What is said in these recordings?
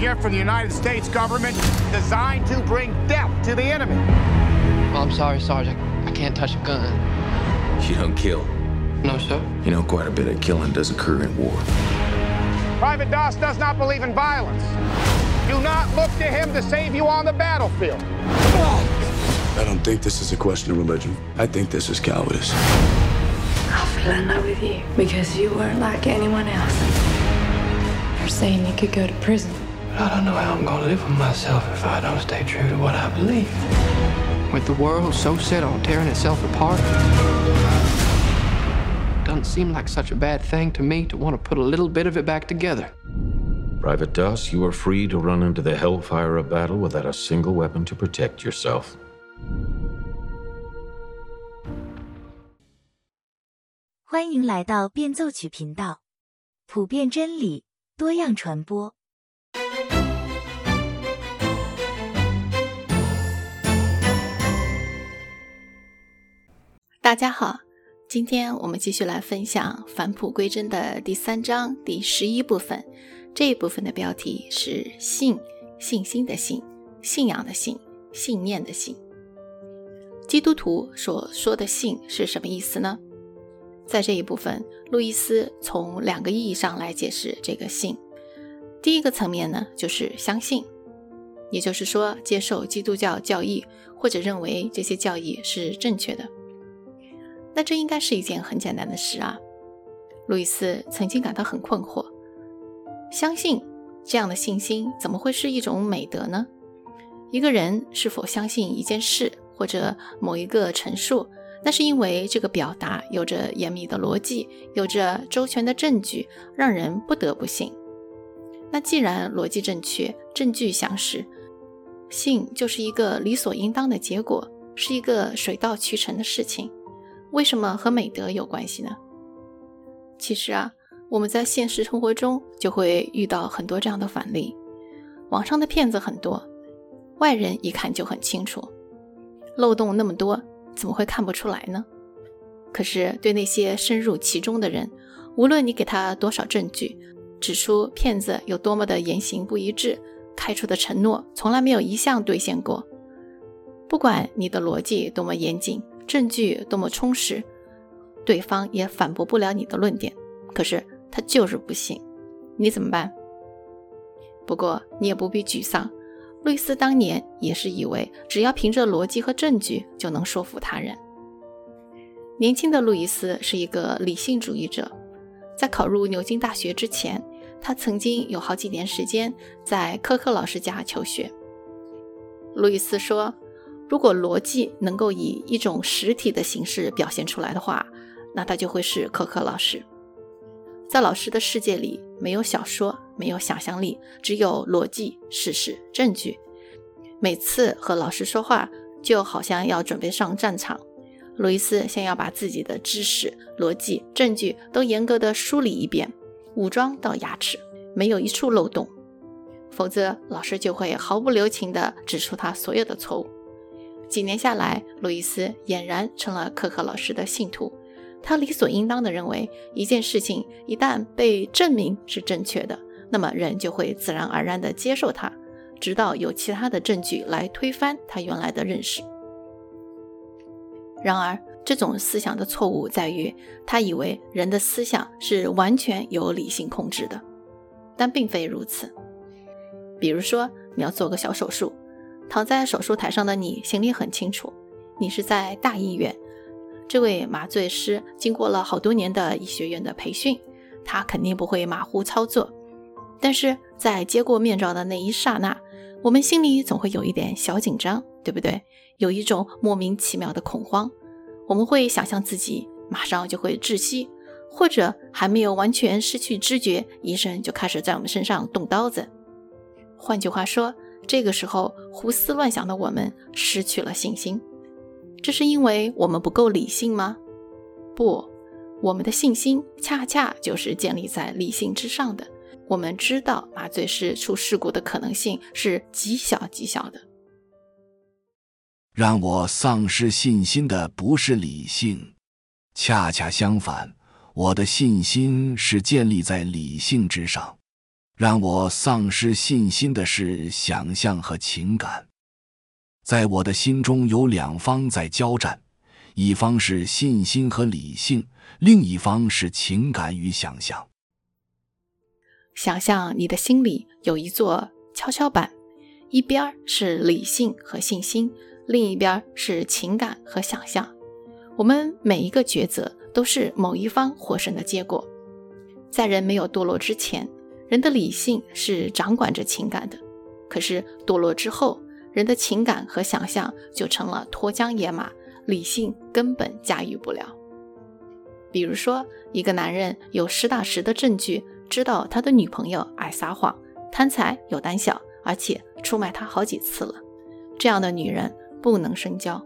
gift from the United States government designed to bring death to the enemy. Well, I'm sorry, Sergeant. I can't touch a gun. You don't kill. No, sir. You know, quite a bit of killing does occur in war. Private Doss does not believe in violence. Do not look to him to save you on the battlefield. I don't think this is a question of religion. I think this is cowardice. I fell in love with you because you weren't like anyone else. You're saying you could go to prison. But I don't know how I'm gonna live with myself if I don't stay true to what I believe. With the world so set on tearing itself apart, it doesn't seem like such a bad thing to me to want to put a little bit of it back together. Private Doss, you are free to run into the hellfire of battle without a single weapon to protect yourself. 大家好，今天我们继续来分享《返璞归真》的第三章第十一部分。这一部分的标题是“信”，信心的“信”，信仰的“信”，信念的“信”。基督徒所说的“信”是什么意思呢？在这一部分，路易斯从两个意义上来解释这个“信”。第一个层面呢，就是相信，也就是说，接受基督教教义，或者认为这些教义是正确的。那这应该是一件很简单的事啊。路易斯曾经感到很困惑，相信这样的信心怎么会是一种美德呢？一个人是否相信一件事或者某一个陈述，那是因为这个表达有着严密的逻辑，有着周全的证据，让人不得不信。那既然逻辑正确，证据详实，信就是一个理所应当的结果，是一个水到渠成的事情。为什么和美德有关系呢？其实啊，我们在现实生活中就会遇到很多这样的反例。网上的骗子很多，外人一看就很清楚，漏洞那么多，怎么会看不出来呢？可是对那些深入其中的人，无论你给他多少证据，指出骗子有多么的言行不一致，开出的承诺从来没有一项兑现过，不管你的逻辑多么严谨。证据多么充实，对方也反驳不了你的论点。可是他就是不信，你怎么办？不过你也不必沮丧，路易斯当年也是以为只要凭着逻辑和证据就能说服他人。年轻的路易斯是一个理性主义者，在考入牛津大学之前，他曾经有好几年时间在科克老师家求学。路易斯说。如果逻辑能够以一种实体的形式表现出来的话，那他就会是可可老师。在老师的世界里，没有小说，没有想象力，只有逻辑、事实、证据。每次和老师说话，就好像要准备上战场。路易斯先要把自己的知识、逻辑、证据都严格的梳理一遍，武装到牙齿，没有一处漏洞，否则老师就会毫不留情的指出他所有的错误。几年下来，路易斯俨然成了可可老师的信徒。他理所应当地认为，一件事情一旦被证明是正确的，那么人就会自然而然地接受它，直到有其他的证据来推翻他原来的认识。然而，这种思想的错误在于，他以为人的思想是完全由理性控制的，但并非如此。比如说，你要做个小手术。躺在手术台上的你心里很清楚，你是在大医院。这位麻醉师经过了好多年的医学院的培训，他肯定不会马虎操作。但是在接过面罩的那一刹那，我们心里总会有一点小紧张，对不对？有一种莫名其妙的恐慌。我们会想象自己马上就会窒息，或者还没有完全失去知觉，医生就开始在我们身上动刀子。换句话说。这个时候，胡思乱想的我们失去了信心，这是因为我们不够理性吗？不，我们的信心恰恰就是建立在理性之上的。我们知道麻醉师出事故的可能性是极小极小的。让我丧失信心的不是理性，恰恰相反，我的信心是建立在理性之上。让我丧失信心的是想象和情感。在我的心中有两方在交战，一方是信心和理性，另一方是情感与想象。想象你的心里有一座跷跷板，一边是理性和信心，另一边是情感和想象。我们每一个抉择都是某一方获胜的结果。在人没有堕落之前，人的理性是掌管着情感的；可是堕落之后，人的情感和想象就成了脱缰野马，理性根本驾驭不了。比如说，一个男人有实打实的证据，知道他的女朋友爱撒谎、贪财又胆小，而且出卖他好几次了，这样的女人不能深交。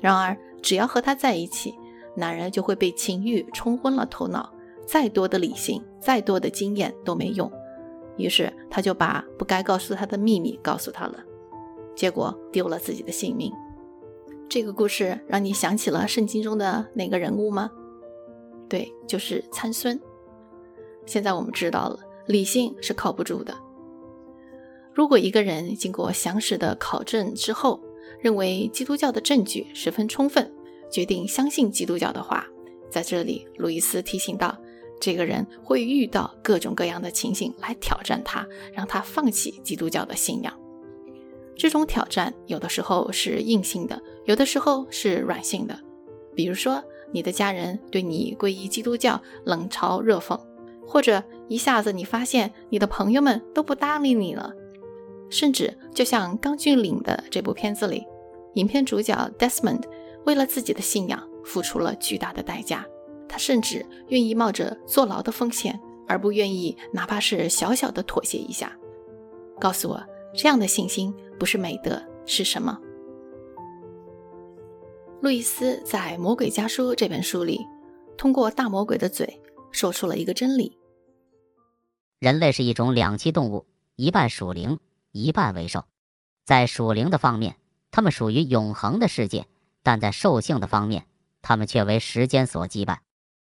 然而，只要和他在一起，男人就会被情欲冲昏了头脑，再多的理性、再多的经验都没用。于是，他就把不该告诉他的秘密告诉他了。结果丢了自己的性命。这个故事让你想起了圣经中的哪个人物吗？对，就是参孙。现在我们知道了，理性是靠不住的。如果一个人经过详实的考证之后，认为基督教的证据十分充分，决定相信基督教的话，在这里，路易斯提醒到，这个人会遇到各种各样的情形来挑战他，让他放弃基督教的信仰。这种挑战有的时候是硬性的，有的时候是软性的。比如说，你的家人对你皈依基督教冷嘲热讽，或者一下子你发现你的朋友们都不搭理你了，甚至就像《钢锯岭》的这部片子里，影片主角 Desmond 为了自己的信仰付出了巨大的代价，他甚至愿意冒着坐牢的风险，而不愿意哪怕是小小的妥协一下。告诉我，这样的信心。不是美德是什么？路易斯在《魔鬼家书》这本书里，通过大魔鬼的嘴说出了一个真理：人类是一种两栖动物，一半属灵，一半为兽。在属灵的方面，他们属于永恒的世界；但在兽性的方面，他们却为时间所羁绊。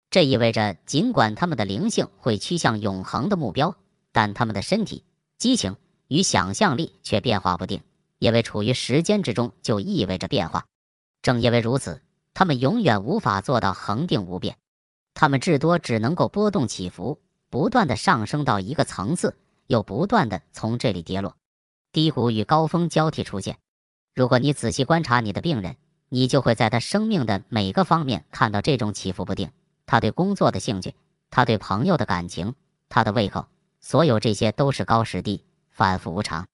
这意味着，尽管他们的灵性会趋向永恒的目标，但他们的身体、激情。与想象力却变化不定，因为处于时间之中就意味着变化。正因为如此，他们永远无法做到恒定无变，他们至多只能够波动起伏，不断的上升到一个层次，又不断的从这里跌落。低谷与高峰交替出现。如果你仔细观察你的病人，你就会在他生命的每个方面看到这种起伏不定。他对工作的兴趣，他对朋友的感情，他的胃口，所有这些都是高时低。反复无常，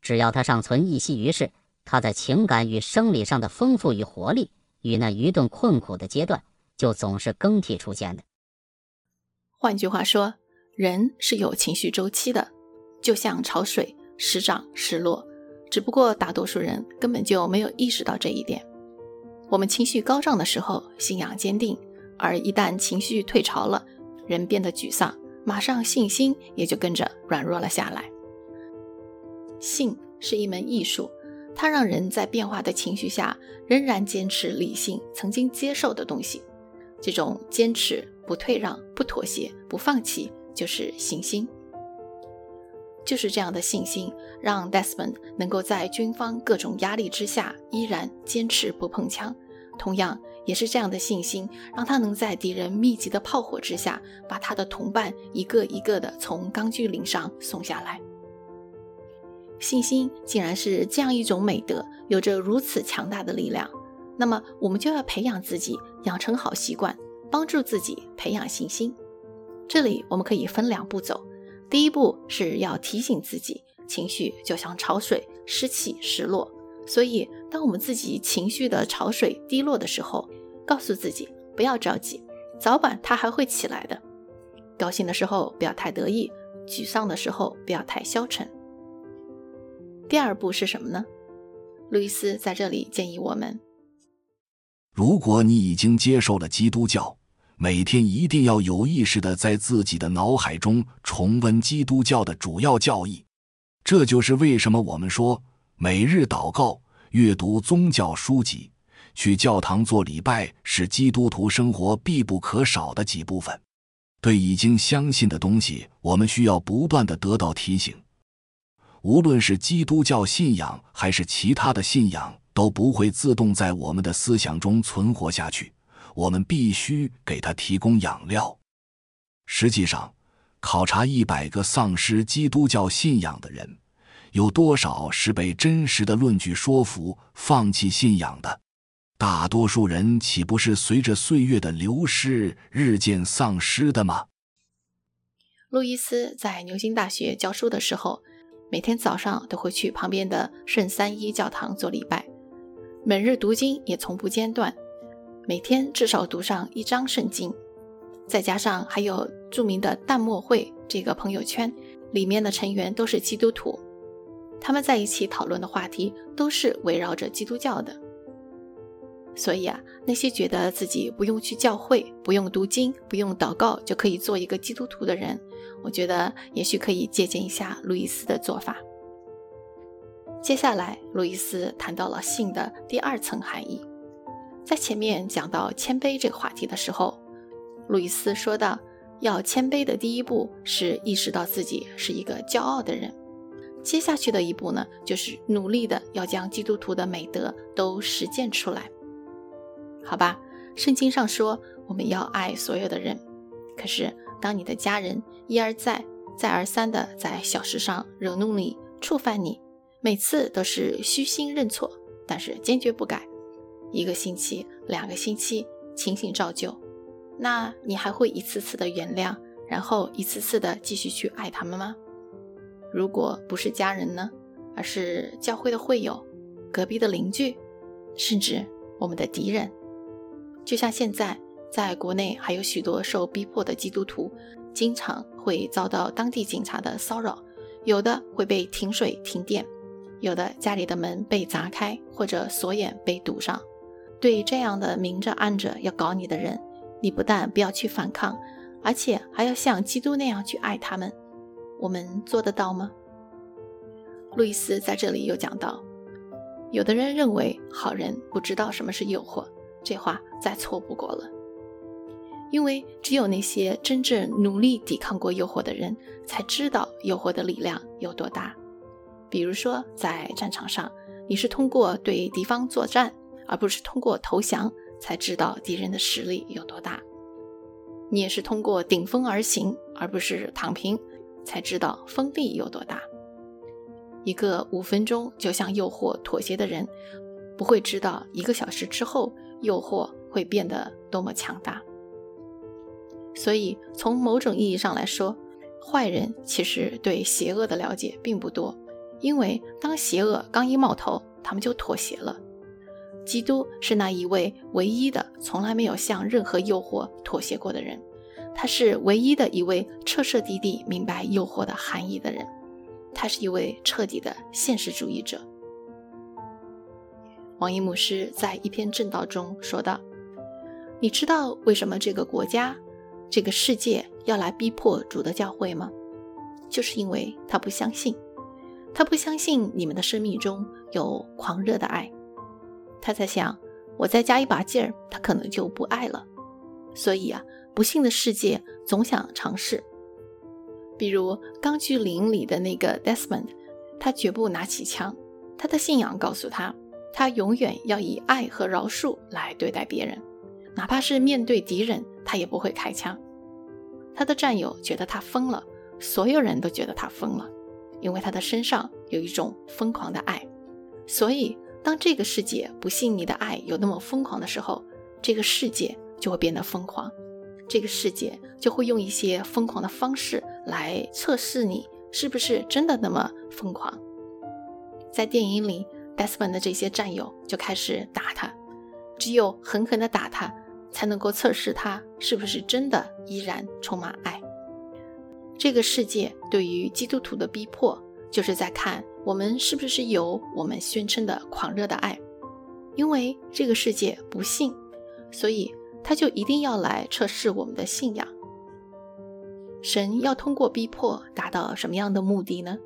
只要他尚存一息于世，他在情感与生理上的丰富与活力，与那愚钝困苦的阶段，就总是更替出现的。换句话说，人是有情绪周期的，就像潮水，时涨时落。只不过大多数人根本就没有意识到这一点。我们情绪高涨的时候，信仰坚定；而一旦情绪退潮了，人变得沮丧，马上信心也就跟着软弱了下来。性是一门艺术，它让人在变化的情绪下仍然坚持理性曾经接受的东西。这种坚持、不退让、不妥协、不放弃，就是信心。就是这样的信心，让 Desmond 能够在军方各种压力之下依然坚持不碰枪。同样，也是这样的信心，让他能在敌人密集的炮火之下，把他的同伴一个一个的从钢锯岭上送下来。信心竟然是这样一种美德，有着如此强大的力量。那么，我们就要培养自己，养成好习惯，帮助自己培养信心。这里我们可以分两步走。第一步是要提醒自己，情绪就像潮水，时起时落。所以，当我们自己情绪的潮水低落的时候，告诉自己不要着急，早晚它还会起来的。高兴的时候不要太得意，沮丧的时候不要太消沉。第二步是什么呢？路易斯在这里建议我们：如果你已经接受了基督教，每天一定要有意识的在自己的脑海中重温基督教的主要教义。这就是为什么我们说每日祷告、阅读宗教书籍、去教堂做礼拜是基督徒生活必不可少的几部分。对已经相信的东西，我们需要不断的得到提醒。无论是基督教信仰还是其他的信仰，都不会自动在我们的思想中存活下去。我们必须给它提供养料。实际上，考察一百个丧失基督教信仰的人，有多少是被真实的论据说服放弃信仰的？大多数人岂不是随着岁月的流失日渐丧失的吗？路易斯在牛津大学教书的时候，每天早上都会去旁边的圣三一教堂做礼拜，每日读经也从不间断。每天至少读上一章圣经，再加上还有著名的淡墨会这个朋友圈，里面的成员都是基督徒，他们在一起讨论的话题都是围绕着基督教的。所以啊，那些觉得自己不用去教会、不用读经、不用祷告就可以做一个基督徒的人，我觉得也许可以借鉴一下路易斯的做法。接下来，路易斯谈到了性的第二层含义。在前面讲到谦卑这个话题的时候，路易斯说到，要谦卑的第一步是意识到自己是一个骄傲的人。接下去的一步呢，就是努力的要将基督徒的美德都实践出来。好吧，圣经上说我们要爱所有的人，可是当你的家人一而再、再而三的在小事上惹怒你、触犯你，每次都是虚心认错，但是坚决不改。一个星期、两个星期，情形照旧，那你还会一次次的原谅，然后一次次的继续去爱他们吗？如果不是家人呢？而是教会的会友、隔壁的邻居，甚至我们的敌人。就像现在，在国内还有许多受逼迫的基督徒，经常会遭到当地警察的骚扰，有的会被停水停电，有的家里的门被砸开，或者锁眼被堵上。对这样的明着暗着要搞你的人，你不但不要去反抗，而且还要像基督那样去爱他们。我们做得到吗？路易斯在这里又讲到，有的人认为好人不知道什么是诱惑，这话再错不过了。因为只有那些真正努力抵抗过诱惑的人，才知道诱惑的力量有多大。比如说，在战场上，你是通过对敌方作战。而不是通过投降才知道敌人的实力有多大，你也是通过顶风而行，而不是躺平，才知道风力有多大。一个五分钟就向诱惑妥协的人，不会知道一个小时之后诱惑会变得多么强大。所以，从某种意义上来说，坏人其实对邪恶的了解并不多，因为当邪恶刚一冒头，他们就妥协了。基督是那一位唯一的从来没有向任何诱惑妥协过的人，他是唯一的一位彻彻底底明白诱惑的含义的人，他是一位彻底的现实主义者。王一牧师在一篇正道中说道：“你知道为什么这个国家、这个世界要来逼迫主的教会吗？就是因为他不相信，他不相信你们的生命中有狂热的爱。”他在想，我再加一把劲儿，他可能就不爱了。所以啊，不幸的世界总想尝试。比如《钢锯岭》里的那个 Desmond，他绝不拿起枪。他的信仰告诉他，他永远要以爱和饶恕来对待别人，哪怕是面对敌人，他也不会开枪。他的战友觉得他疯了，所有人都觉得他疯了，因为他的身上有一种疯狂的爱，所以。当这个世界不信你的爱有那么疯狂的时候，这个世界就会变得疯狂，这个世界就会用一些疯狂的方式来测试你是不是真的那么疯狂。在电影里，Desmond 的这些战友就开始打他，只有狠狠地打他，才能够测试他是不是真的依然充满爱。这个世界对于基督徒的逼迫。就是在看我们是不是有我们宣称的狂热的爱，因为这个世界不信，所以他就一定要来测试我们的信仰。神要通过逼迫达到什么样的目的呢？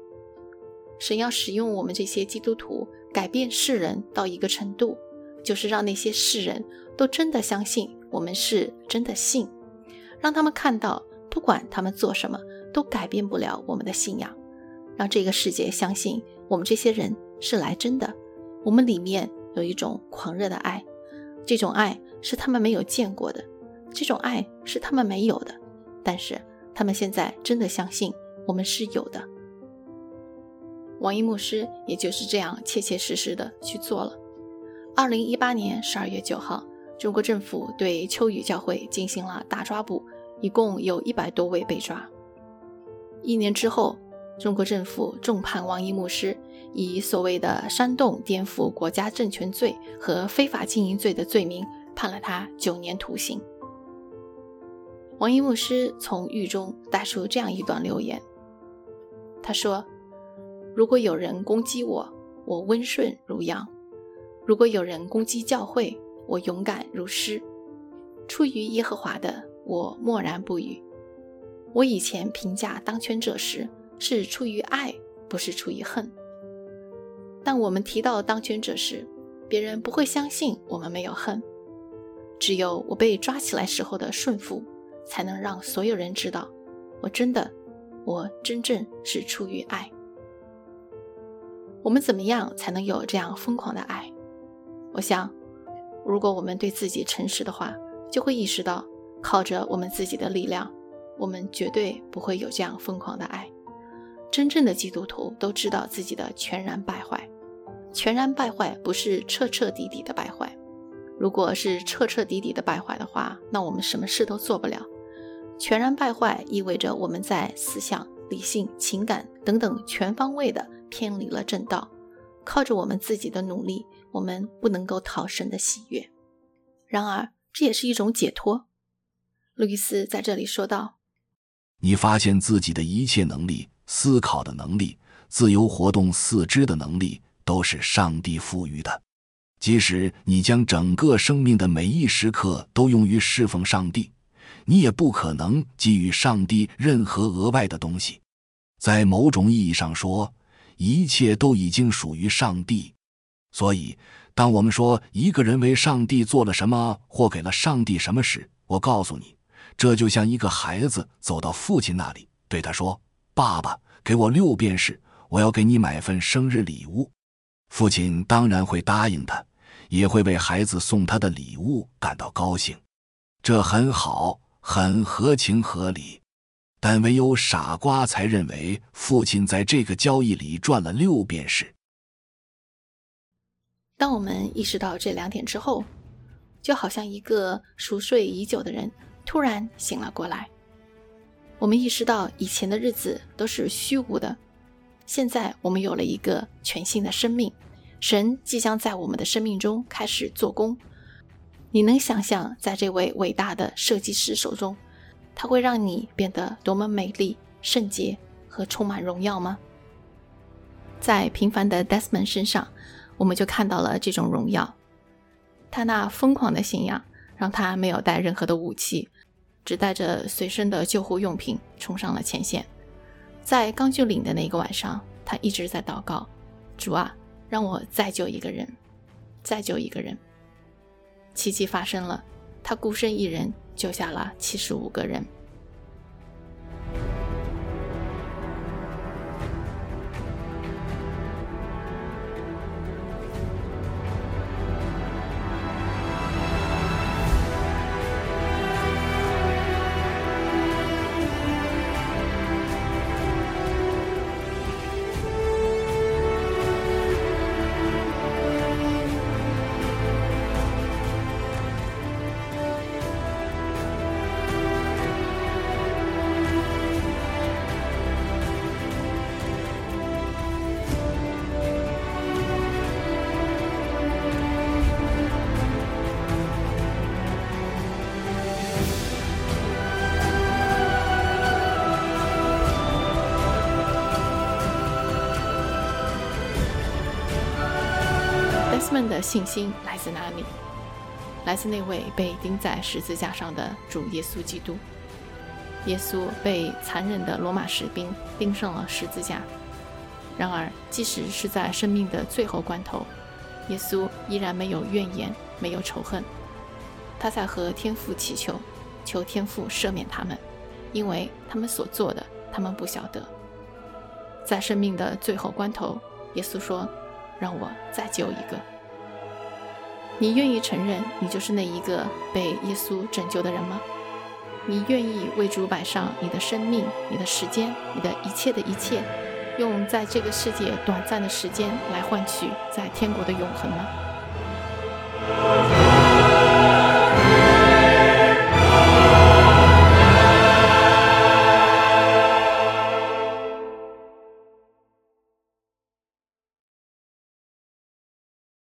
神要使用我们这些基督徒改变世人到一个程度，就是让那些世人都真的相信我们是真的信，让他们看到不管他们做什么，都改变不了我们的信仰，让这个世界相信我们这些人是来真的。我们里面有一种狂热的爱，这种爱是他们没有见过的，这种爱是他们没有的，但是他们现在真的相信我们是有的。王一牧师也就是这样切切实实的去做了。二零一八年十二月九号，中国政府对秋雨教会进行了大抓捕，一共有一百多位被抓。一年之后，中国政府重判王一牧师，以所谓的煽动颠覆国家政权罪和非法经营罪的罪名，判了他九年徒刑。王一牧师从狱中带出这样一段留言，他说。如果有人攻击我，我温顺如羊；如果有人攻击教会，我勇敢如狮。出于耶和华的，我默然不语。我以前评价当权者时，是出于爱，不是出于恨。但我们提到当权者时，别人不会相信我们没有恨。只有我被抓起来时候的顺服，才能让所有人知道，我真的，我真正是出于爱。我们怎么样才能有这样疯狂的爱？我想，如果我们对自己诚实的话，就会意识到，靠着我们自己的力量，我们绝对不会有这样疯狂的爱。真正的基督徒都知道自己的全然败坏，全然败坏不是彻彻底底的败坏。如果是彻彻底底的败坏的话，那我们什么事都做不了。全然败坏意味着我们在思想、理性、情感等等全方位的。偏离了正道，靠着我们自己的努力，我们不能够讨神的喜悦。然而，这也是一种解脱。路易斯在这里说道：“你发现自己的一切能力、思考的能力、自由活动四肢的能力，都是上帝赋予的。即使你将整个生命的每一时刻都用于侍奉上帝，你也不可能给予上帝任何额外的东西。在某种意义上说。”一切都已经属于上帝，所以当我们说一个人为上帝做了什么或给了上帝什么时，我告诉你，这就像一个孩子走到父亲那里，对他说：“爸爸，给我六便士，我要给你买份生日礼物。”父亲当然会答应他，也会为孩子送他的礼物感到高兴，这很好，很合情合理。但唯有傻瓜才认为父亲在这个交易里赚了六便士。当我们意识到这两点之后，就好像一个熟睡已久的人突然醒了过来。我们意识到以前的日子都是虚无的，现在我们有了一个全新的生命，神即将在我们的生命中开始做工。你能想象，在这位伟大的设计师手中？它会让你变得多么美丽、圣洁和充满荣耀吗？在平凡的 Desmond 身上，我们就看到了这种荣耀。他那疯狂的信仰让他没有带任何的武器，只带着随身的救护用品冲上了前线。在刚就领的那个晚上，他一直在祷告：“主啊，让我再救一个人，再救一个人。”奇迹发生了，他孤身一人。救下了七十五个人。们的信心来自哪里？来自那位被钉在十字架上的主耶稣基督。耶稣被残忍的罗马士兵钉上了十字架。然而，即使是在生命的最后关头，耶稣依然没有怨言，没有仇恨。他在和天父祈求，求天父赦免他们，因为他们所做的，他们不晓得。在生命的最后关头，耶稣说：“让我再救一个。”你愿意承认你就是那一个被耶稣拯救的人吗？你愿意为主摆上你的生命、你的时间、你的一切的一切，用在这个世界短暂的时间来换取在天国的永恒吗？